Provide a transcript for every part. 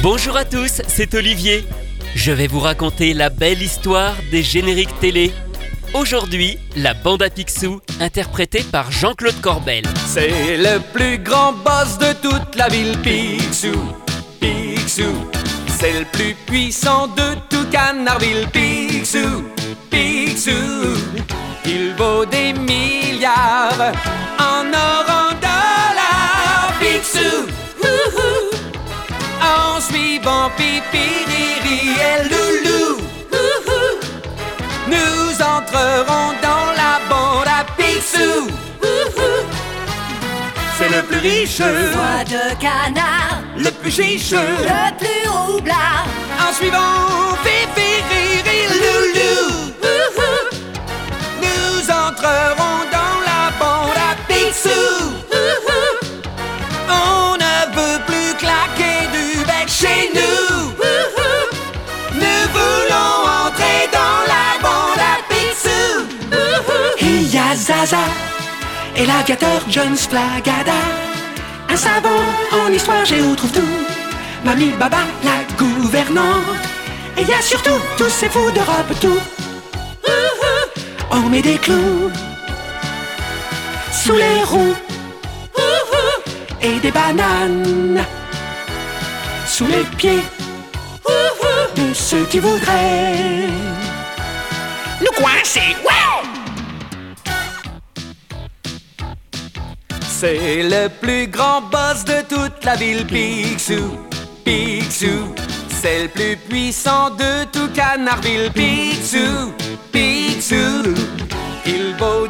Bonjour à tous, c'est Olivier. Je vais vous raconter la belle histoire des génériques télé. Aujourd'hui, la bande à Picsou, interprétée par Jean-Claude Corbel. C'est le plus grand boss de toute la ville, Picsou. Picsou, c'est le plus puissant de tout Canardville, Picsou. Picsou, il vaut des milliards en or, suivant Pipi, Riri et Loulou, nous entrerons dans la bande à Picsou. C'est le plus riche, Voix de canard, le plus chiche. le plus roublard. En suivant Fifi, Riri, Loulou, nous entrerons Et l'aviateur Jones Flagada. Un savant en histoire géo trouve tout. Mamie Baba, la gouvernante. Et y a surtout tous ces fous d'Europe tout. On met des clous sous les roues et des bananes sous les pieds de ceux qui voudraient nous coincer. Ouais! C'est le plus grand boss de toute la ville, Picsou. Picsou, c'est le plus puissant de tout Canardville, Picsou. Picsou, il vaut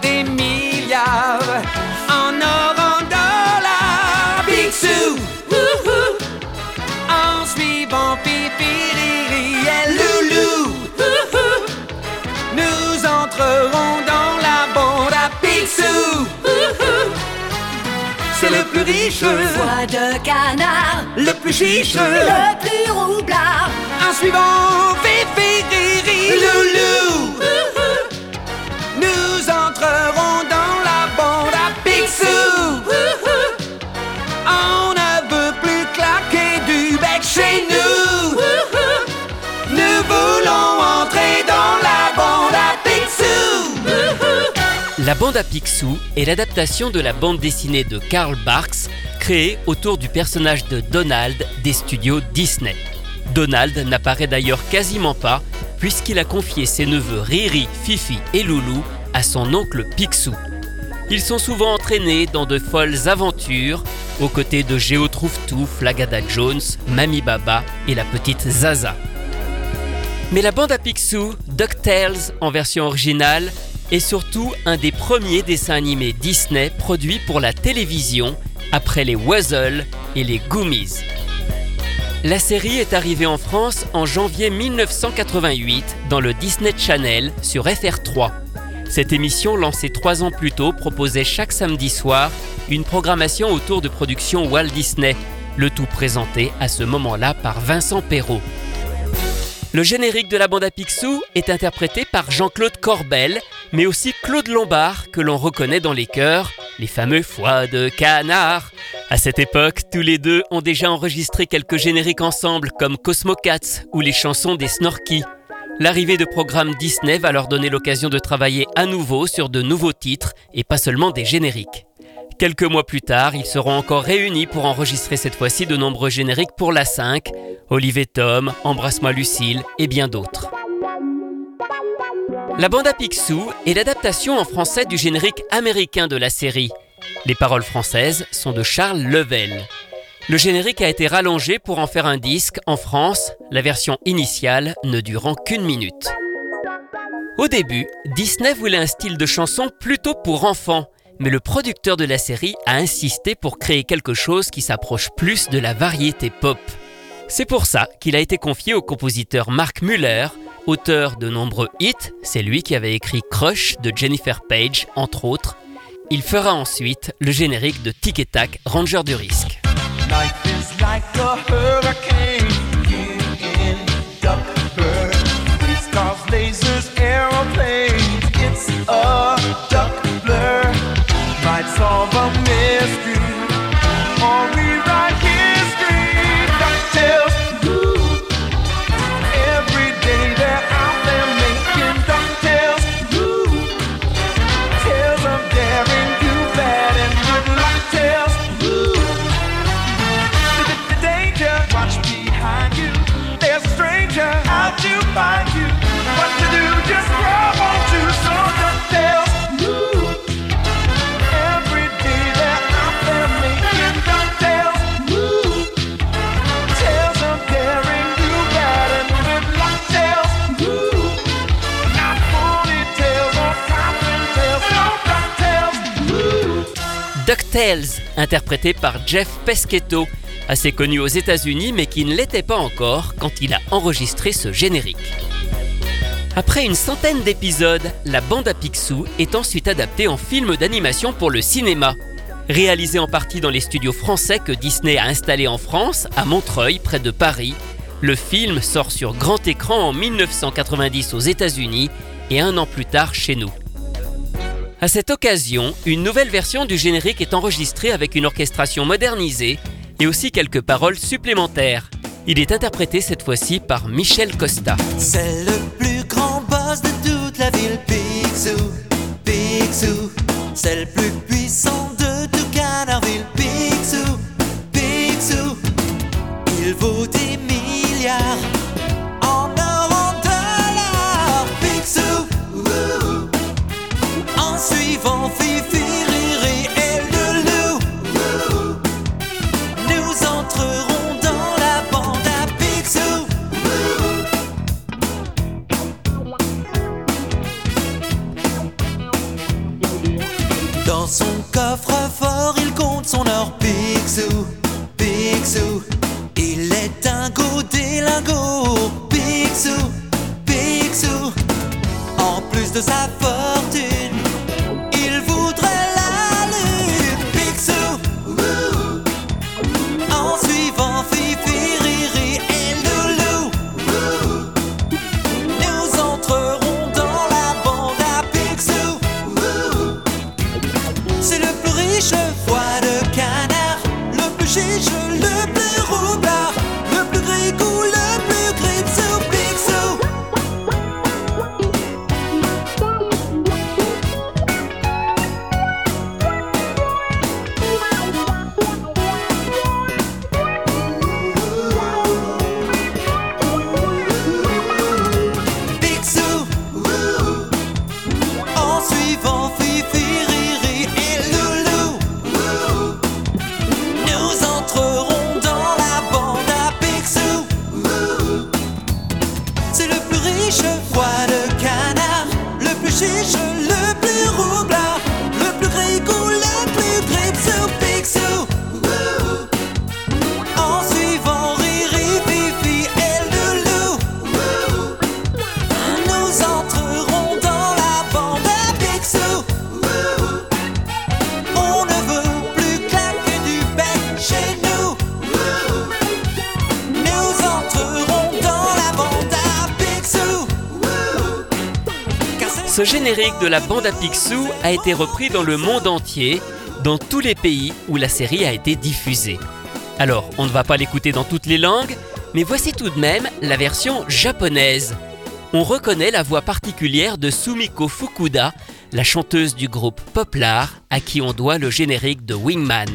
De canard, le plus chiche. le plus roublard. En suivant Fifi, Riri, Loulou, nous entrerons dans la bande à Picsou. On ne veut plus claquer du bec chez nous. Nous voulons entrer dans la bande à Picsou. La bande à Picsou est l'adaptation de la bande dessinée de Karl Barks, autour du personnage de Donald des studios Disney. Donald n'apparaît d'ailleurs quasiment pas, puisqu'il a confié ses neveux Riri, Fifi et Loulou à son oncle Picsou. Ils sont souvent entraînés dans de folles aventures, aux côtés de Géo Trouve-Tout, Flagada Jones, Mamie Baba et la petite Zaza. Mais la bande à Picsou, DuckTales en version originale, est surtout un des premiers dessins animés Disney produits pour la télévision après les Wuzzle et les Goomies. La série est arrivée en France en janvier 1988 dans le Disney Channel sur FR3. Cette émission, lancée trois ans plus tôt, proposait chaque samedi soir une programmation autour de productions Walt Disney, le tout présenté à ce moment-là par Vincent Perrault. Le générique de la bande à Picsou est interprété par Jean-Claude Corbel, mais aussi Claude Lombard, que l'on reconnaît dans les chœurs, les fameux foies de canard. À cette époque, tous les deux ont déjà enregistré quelques génériques ensemble, comme Cosmo Cats ou les chansons des Snorky. L'arrivée de programmes Disney va leur donner l'occasion de travailler à nouveau sur de nouveaux titres et pas seulement des génériques. Quelques mois plus tard, ils seront encore réunis pour enregistrer cette fois-ci de nombreux génériques pour la 5, Olive et Tom, Embrasse-moi Lucille et bien d'autres. La bande à Picsou est l'adaptation en français du générique américain de la série. Les paroles françaises sont de Charles Level. Le générique a été rallongé pour en faire un disque en France, la version initiale ne durant qu'une minute. Au début, Disney voulait un style de chanson plutôt pour enfants, mais le producteur de la série a insisté pour créer quelque chose qui s'approche plus de la variété pop. C'est pour ça qu'il a été confié au compositeur Mark Muller, auteur de nombreux hits, c'est lui qui avait écrit Crush de Jennifer Page, entre autres. Il fera ensuite le générique de Tic et Tac, Ranger du risque. Tales, interprété par Jeff Peschetto, assez connu aux États-Unis mais qui ne l'était pas encore quand il a enregistré ce générique. Après une centaine d'épisodes, la bande à Picsou est ensuite adaptée en film d'animation pour le cinéma. Réalisé en partie dans les studios français que Disney a installés en France, à Montreuil, près de Paris, le film sort sur grand écran en 1990 aux États-Unis et un an plus tard chez nous. À cette occasion, une nouvelle version du générique est enregistrée avec une orchestration modernisée et aussi quelques paroles supplémentaires. Il est interprété cette fois-ci par Michel Costa. C'est le plus grand boss de toute la ville. C'est le plus puissant de tout Canardville. Il vaut des milliards coffre-fort, il compte son or Picsou, Picsou. Il est un go délingo, Picsou, Picsou. En plus de sa fortune, Ce générique de la bande à Picsou a été repris dans le monde entier, dans tous les pays où la série a été diffusée. Alors, on ne va pas l'écouter dans toutes les langues, mais voici tout de même la version japonaise. On reconnaît la voix particulière de Sumiko Fukuda, la chanteuse du groupe Poplar, à qui on doit le générique de Wingman.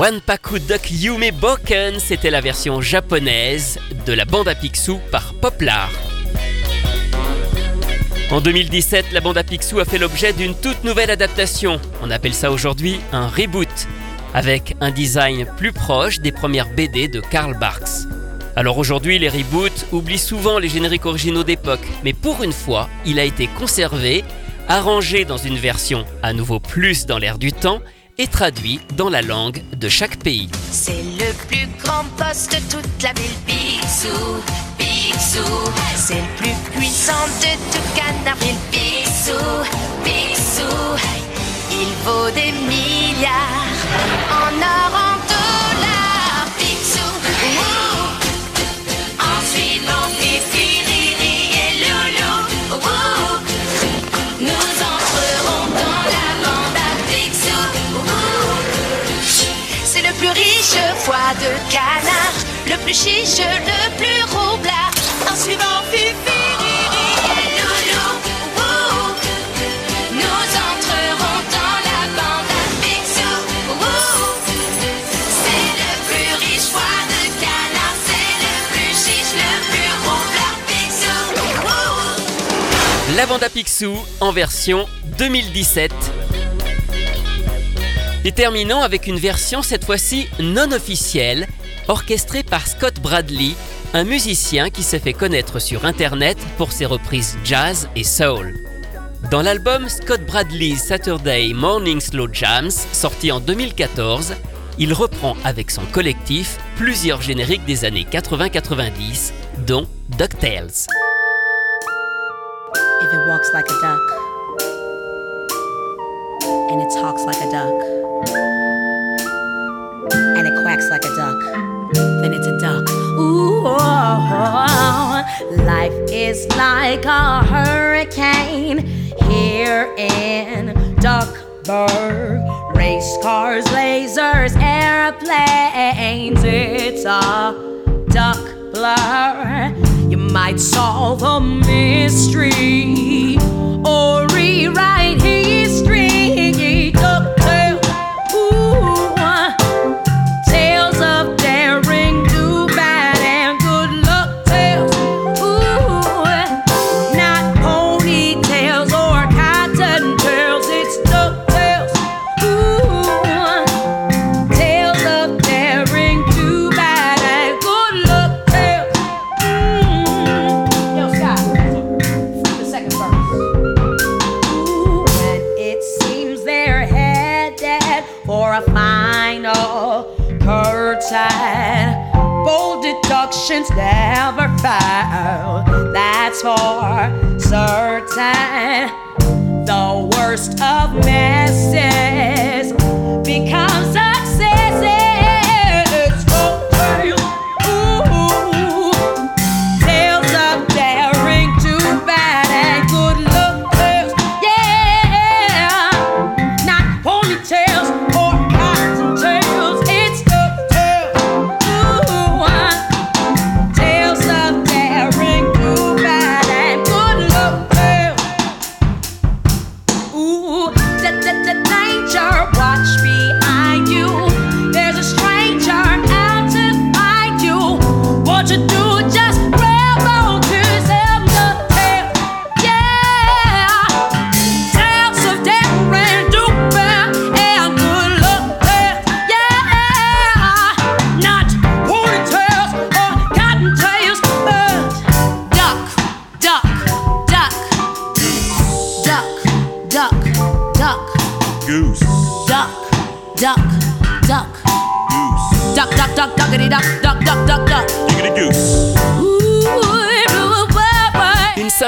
Wanpaku Duck Yume Boken, c'était la version japonaise de la bande à Picsou par Poplar. En 2017, la bande à Picsou a fait l'objet d'une toute nouvelle adaptation. On appelle ça aujourd'hui un reboot, avec un design plus proche des premières BD de Karl Barks. Alors aujourd'hui, les reboots oublient souvent les génériques originaux d'époque, mais pour une fois, il a été conservé, arrangé dans une version à nouveau plus dans l'air du temps et traduit dans la langue de chaque pays. C'est le plus grand boss de toute la ville, Picsou, Picsou. C'est le plus puissant de tout Canardville, Picsou, Picsou. Il vaut des milliards plus chiche, le plus roublard. En suivant Fifi, wouh, nous entrerons dans la bande à. C'est le plus riche foie de canard, c'est le plus chiche, le plus roublard. Picsou. La bande à Picsou en version 2017. Et terminons avec une version cette fois-ci non officielle, orchestrée par Scott Bradley, un musicien qui s'est fait connaître sur Internet pour ses reprises jazz et soul. Dans l'album Scott Bradley's Saturday Morning Slow Jams, sorti en 2014, il reprend avec son collectif plusieurs génériques des années 80-90, dont DuckTales. Duck, then it's a duck. Ooh, life is like a hurricane here in Duckburg. Race cars, lasers, airplanes. It's a duck blur. You might solve a mystery or rewrite bold deductions never fail. That's for certain the worst of messes become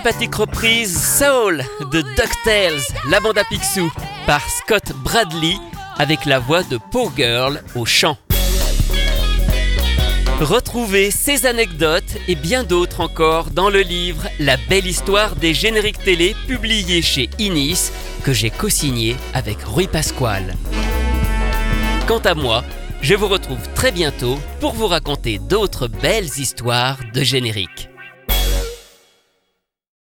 sympathique reprise soul de DuckTales, la bande à Picsou, par Scott Bradley, avec la voix de Poor Girl au chant. Retrouvez ces anecdotes et bien d'autres encore dans le livre La belle histoire des génériques télé publié chez Inis que j'ai co-signé avec Rui Pasquale. Quant à moi, je vous retrouve très bientôt pour vous raconter d'autres belles histoires de génériques.